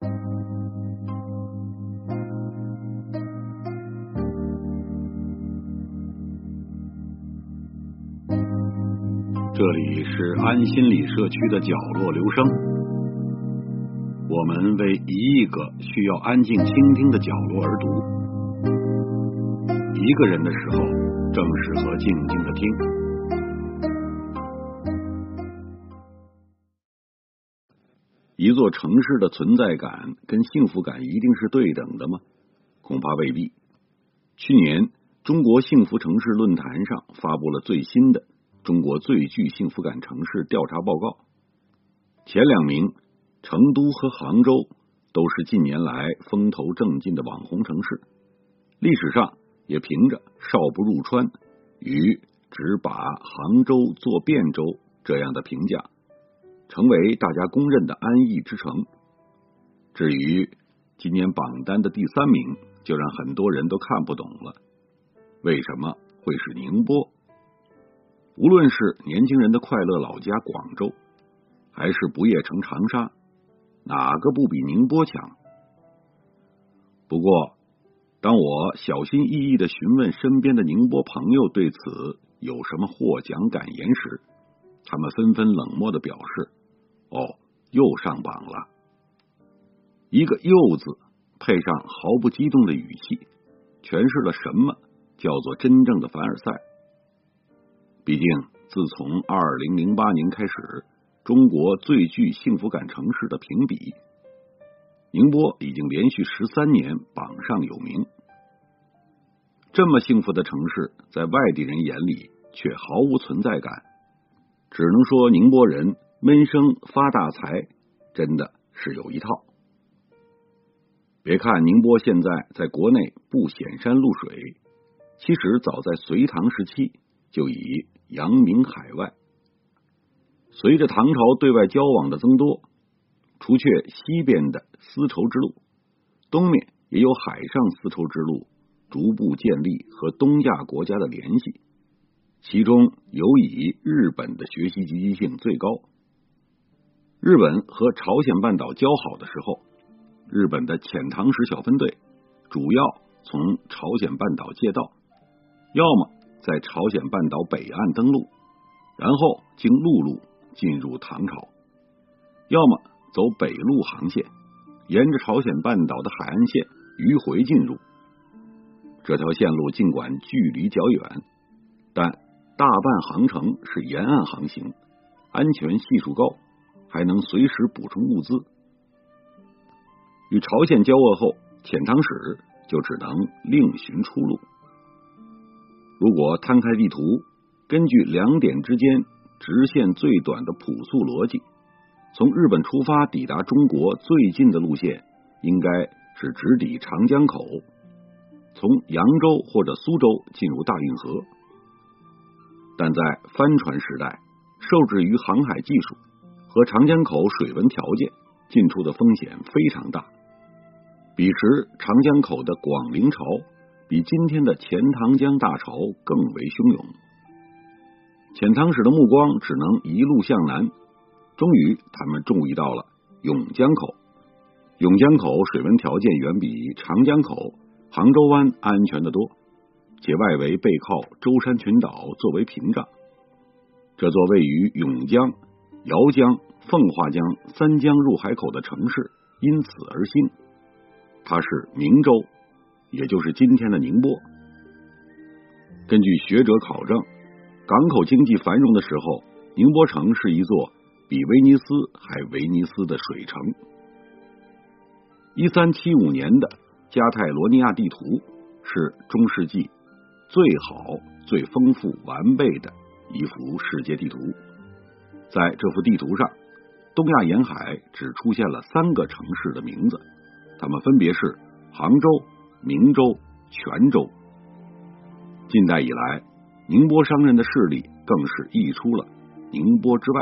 这里是安心理社区的角落留声，我们为一亿个需要安静倾听的角落而读。一个人的时候，正适合静静的听。一座城市的存在感跟幸福感一定是对等的吗？恐怕未必。去年，中国幸福城市论坛上发布了最新的。中国最具幸福感城市调查报告，前两名成都和杭州都是近年来风头正劲的网红城市，历史上也凭着“少不入川”与“只把杭州做汴州”这样的评价，成为大家公认的安逸之城。至于今年榜单的第三名，就让很多人都看不懂了，为什么会是宁波？无论是年轻人的快乐老家广州，还是不夜城长沙，哪个不比宁波强？不过，当我小心翼翼的询问身边的宁波朋友对此有什么获奖感言时，他们纷纷冷漠的表示：“，又上榜了。”一个“又”字配上毫不激动的语气，诠释了什么叫做真正的凡尔赛。毕竟，自从二零零八年开始，中国最具幸福感城市的评比，宁波已经连续十三年榜上有名。这么幸福的城市，在外地人眼里却毫无存在感，只能说宁波人闷声发大财，真的是有一套。别看宁波现在在国内不显山露水，其实早在隋唐时期就已。扬名海外。随着唐朝对外交往的增多，除却西边的丝绸之路，东面也有海上丝绸之路逐步建立和东亚国家的联系。其中尤以日本的学习积极性最高。日本和朝鲜半岛交好的时候，日本的遣唐使小分队主要从朝鲜半岛借道，要么。在朝鲜半岛北岸登陆，然后经陆路进入唐朝；要么走北陆航线，沿着朝鲜半岛的海岸线迂回进入。这条线路尽管距离较远，但大半航程是沿岸航行，安全系数高，还能随时补充物资。与朝鲜交恶后，遣唐使就只能另寻出路。如果摊开地图，根据两点之间直线最短的朴素逻辑，从日本出发抵达中国最近的路线，应该是直抵长江口，从扬州或者苏州进入大运河。但在帆船时代，受制于航海技术和长江口水文条件，进出的风险非常大。彼时长江口的广陵潮。比今天的钱塘江大潮更为汹涌，遣唐使的目光只能一路向南。终于，他们注意到了甬江口。甬江口水文条件远比长江口、杭州湾安全的多，且外围背靠舟山群岛作为屏障。这座位于甬江、姚江、奉化江三江入海口的城市因此而兴，它是明州。也就是今天的宁波。根据学者考证，港口经济繁荣的时候，宁波城是一座比威尼斯还威尼斯的水城。一三七五年的加泰罗尼亚地图是中世纪最好、最丰富、完备的一幅世界地图。在这幅地图上，东亚沿海只出现了三个城市的名字，它们分别是杭州。明州、泉州，近代以来，宁波商人的势力更是溢出了宁波之外。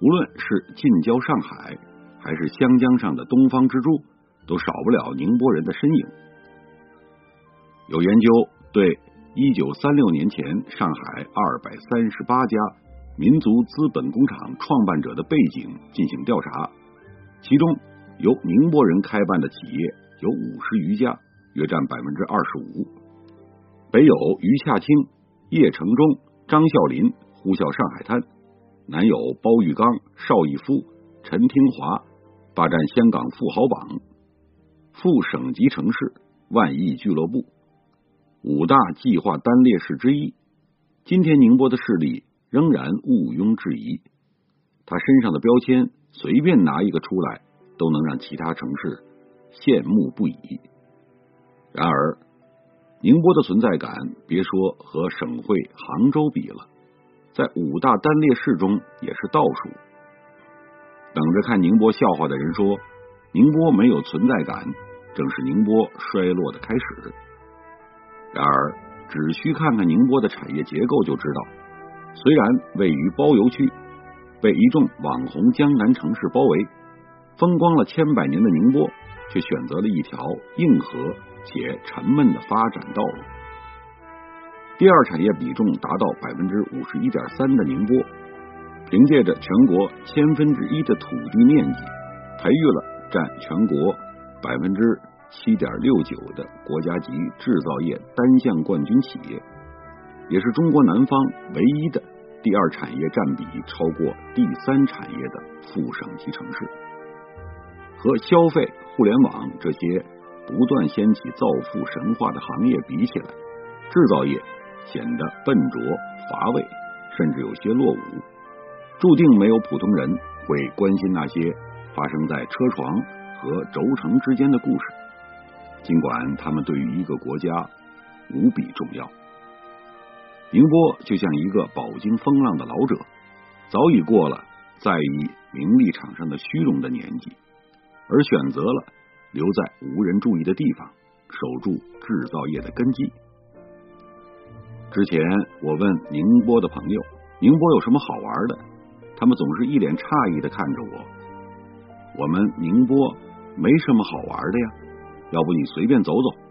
无论是近郊上海，还是湘江上的东方之珠，都少不了宁波人的身影。有研究对一九三六年前上海二百三十八家民族资本工厂创办者的背景进行调查，其中由宁波人开办的企业有五十余家，约占百分之二十五。北有余洽清、叶承忠、张孝林呼啸上海滩，南有包玉刚、邵逸夫、陈廷华霸占香港富豪榜，副省级城市万亿俱乐部，五大计划单列市之一。今天宁波的势力仍然毋庸置疑，他身上的标签随便拿一个出来，都能让其他城市羡慕不已。然而，宁波的存在感，别说和省会杭州比了，在五大单列市中也是倒数。等着看宁波笑话的人说，宁波没有存在感，正是宁波衰落的开始。然而。只需看看宁波的产业结构就知道，虽然位于包邮区，被一众网红江南城市包围，风光了千百年的宁波，却选择了一条硬核且沉闷的发展道路。第二产业比重达到百分之五十一点三的宁波，凭借着全国千分之一的土地面积，培育了占全国百分之。七点六九的国家级制造业单项冠军企业，也是中国南方唯一的第二产业占比超过第三产业的副省级城市。和消费、互联网这些不断掀起造富神话的行业比起来，制造业显得笨拙乏味，甚至有些落伍，注定没有普通人会关心那些发生在车床和轴承之间的故事。尽管他们对于一个国家无比重要，宁波就像一个饱经风浪的老者，早已过了在意名利场上的虚荣的年纪，而选择了留在无人注意的地方，守住制造业的根基。之前我问宁波的朋友，宁波有什么好玩的？他们总是一脸诧异的看着我。我们宁波没什么好玩的呀。要不你随便走走。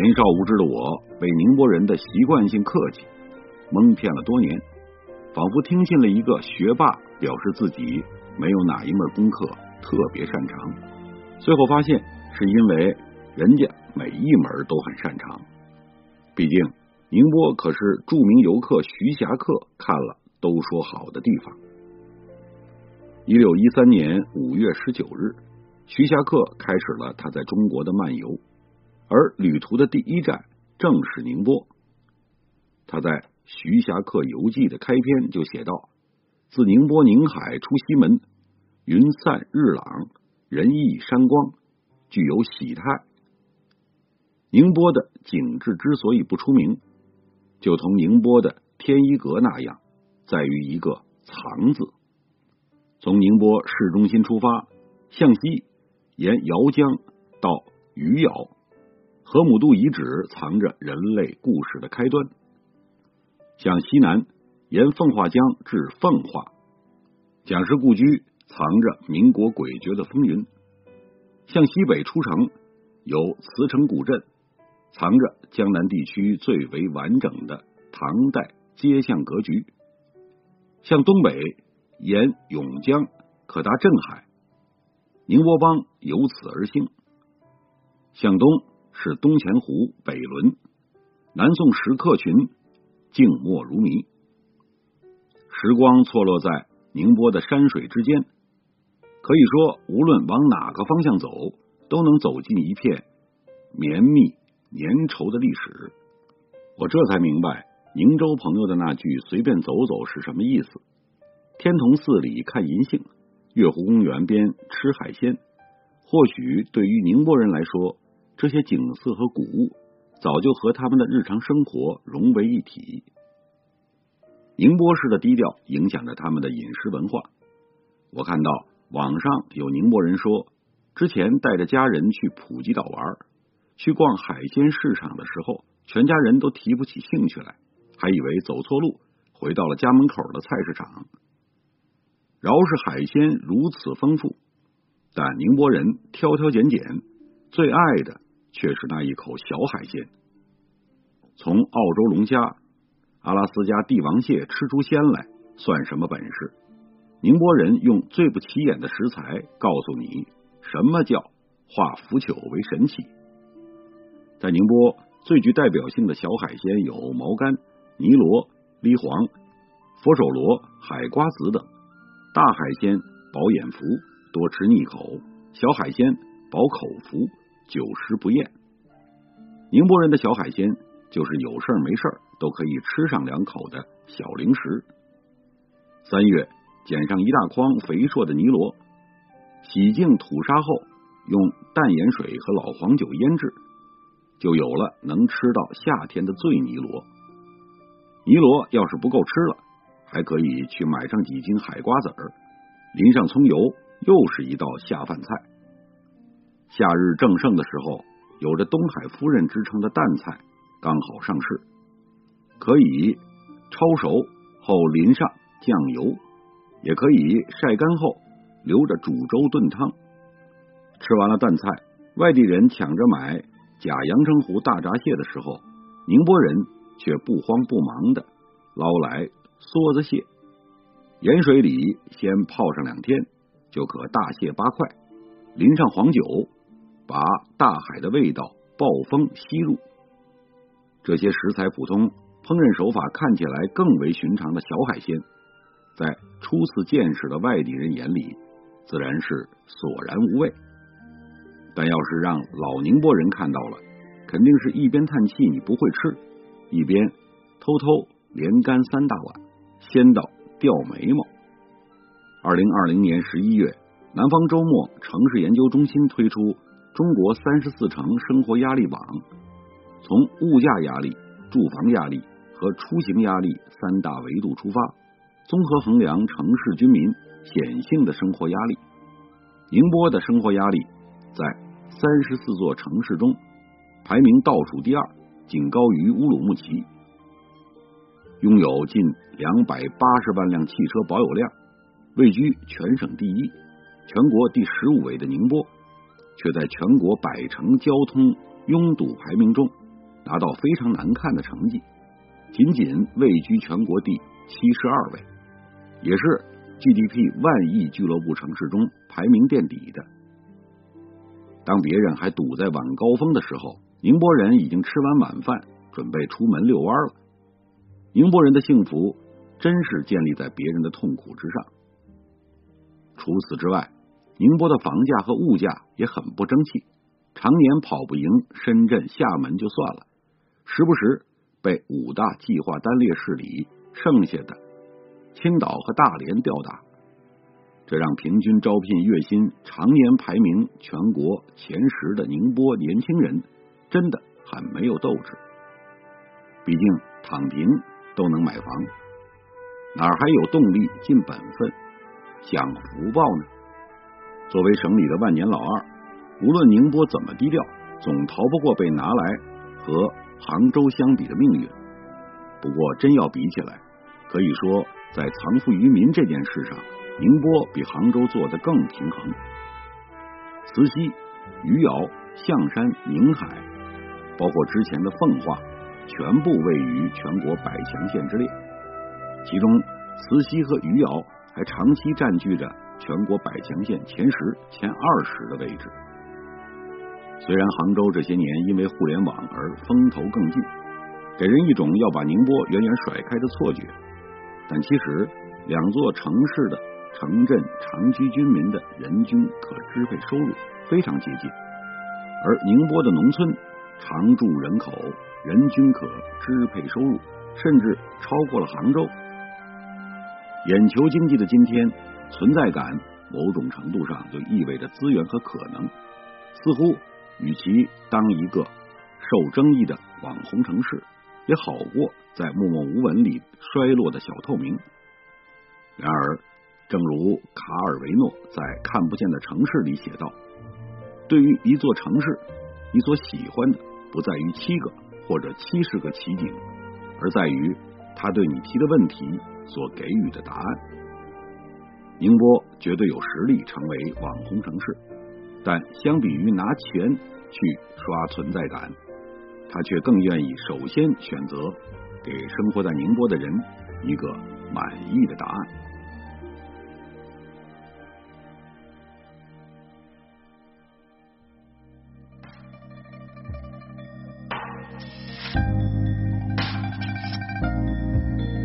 年少无知的我，被宁波人的习惯性客气蒙骗了多年，仿佛听信了一个学霸表示自己没有哪一门功课特别擅长，最后发现是因为人家每一门都很擅长。毕竟宁波可是著名游客徐霞客看了都说好的地方。一六一三年五月十九日。徐霞客开始了他在中国的漫游，而旅途的第一站正是宁波。他在《徐霞客游记》的开篇就写道：“自宁波宁海出西门，云散日朗，人意山光，具有喜态。”宁波的景致之所以不出名，就同宁波的天一阁那样，在于一个“藏”字。从宁波市中心出发，向西。沿姚江到余姚，河姆渡遗址藏着人类故事的开端；向西南，沿奉化江至奉化，蒋氏故居藏着民国诡谲的风云；向西北出城，有慈城古镇，藏着江南地区最为完整的唐代街巷格局；向东北，沿甬江可达镇海。宁波帮由此而兴，向东是东钱湖、北仑，南宋石刻群静默如谜。时光错落在宁波的山水之间，可以说无论往哪个方向走，都能走进一片绵密粘稠的历史。我这才明白宁州朋友的那句“随便走走”是什么意思。天童寺里看银杏。月湖公园边吃海鲜，或许对于宁波人来说，这些景色和古物早就和他们的日常生活融为一体。宁波市的低调影响着他们的饮食文化。我看到网上有宁波人说，之前带着家人去普吉岛玩，去逛海鲜市场的时候，全家人都提不起兴趣来，还以为走错路，回到了家门口的菜市场。饶是海鲜如此丰富，但宁波人挑挑拣拣，最爱的却是那一口小海鲜。从澳洲龙虾、阿拉斯加帝王蟹吃出鲜来，算什么本事？宁波人用最不起眼的食材告诉你什么叫化腐朽为神奇。在宁波最具代表性的小海鲜有毛干、泥螺、梨黄、佛手螺、海瓜子等。大海鲜饱眼福，多吃腻口；小海鲜饱口福，久食不厌。宁波人的小海鲜就是有事儿没事儿都可以吃上两口的小零食。三月捡上一大筐肥硕的泥螺，洗净土沙后，用淡盐水和老黄酒腌制，就有了能吃到夏天的醉泥螺。泥螺要是不够吃了，还可以去买上几斤海瓜子儿，淋上葱油，又是一道下饭菜。夏日正盛的时候，有着“东海夫人”之称的淡菜刚好上市，可以焯熟后淋上。酱油也可以晒干后留着煮粥炖汤。吃完了淡菜，外地人抢着买假阳澄湖大闸蟹的时候，宁波人却不慌不忙的捞来梭子蟹，盐水里先泡上两天，就可大卸八块，淋上黄酒，把大海的味道暴风吸入。这些食材普通，烹饪手法看起来更为寻常的小海鲜。在初次见识的外地人眼里，自然是索然无味。但要是让老宁波人看到了，肯定是一边叹气你不会吃，一边偷偷连干三大碗，鲜到掉眉毛。二零二零年十一月，南方周末城市研究中心推出《中国三十四城生活压力榜》，从物价压力、住房压力和出行压力三大维度出发。综合衡量城市居民显性的生活压力，宁波的生活压力在三十四座城市中排名倒数第二，仅高于乌鲁木齐。拥有近两百八十万辆汽车保有量，位居全省第一、全国第十五位的宁波，却在全国百城交通拥堵排名中拿到非常难看的成绩，仅仅位居全国第七十二位。也是 GDP 万亿俱乐部城市中排名垫底的。当别人还堵在晚高峰的时候，宁波人已经吃完晚饭，准备出门遛弯了。宁波人的幸福真是建立在别人的痛苦之上。除此之外，宁波的房价和物价也很不争气，常年跑不赢深圳、厦门就算了，时不时被五大计划单列市里剩下的。青岛和大连吊打，这让平均招聘月薪常年排名全国前十的宁波年轻人真的很没有斗志。毕竟躺平都能买房，哪还有动力尽本分享福报呢？作为省里的万年老二，无论宁波怎么低调，总逃不过被拿来和杭州相比的命运。不过真要比起来，可以说。在藏富于民这件事上，宁波比杭州做的更平衡。慈溪、余姚、象山、宁海，包括之前的奉化，全部位于全国百强县之列。其中，慈溪和余姚还长期占据着全国百强县前十、前二十的位置。虽然杭州这些年因为互联网而风头更劲，给人一种要把宁波远远甩开的错觉。但其实，两座城市的城镇长居居民的人均可支配收入非常接近，而宁波的农村常住人口人均可支配收入甚至超过了杭州。眼球经济的今天，存在感某种程度上就意味着资源和可能，似乎与其当一个受争议的网红城市。也好过在默默无闻里衰落的小透明。然而，正如卡尔维诺在《看不见的城市》里写道：“对于一座城市，你所喜欢的不在于七个或者七十个奇景，而在于他对你提的问题所给予的答案。”宁波绝对有实力成为网红城市但相比于拿钱去刷存在感他却更愿意首先选择给生活在宁波的人一个满意的答案。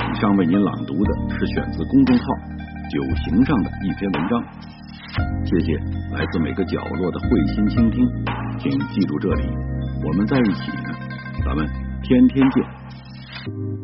以上为您朗读的是选自公众号九行”上的一篇文章。谢谢来自每个角落的慧心倾听，请记住这里，我们在一起呢，咱们天天见。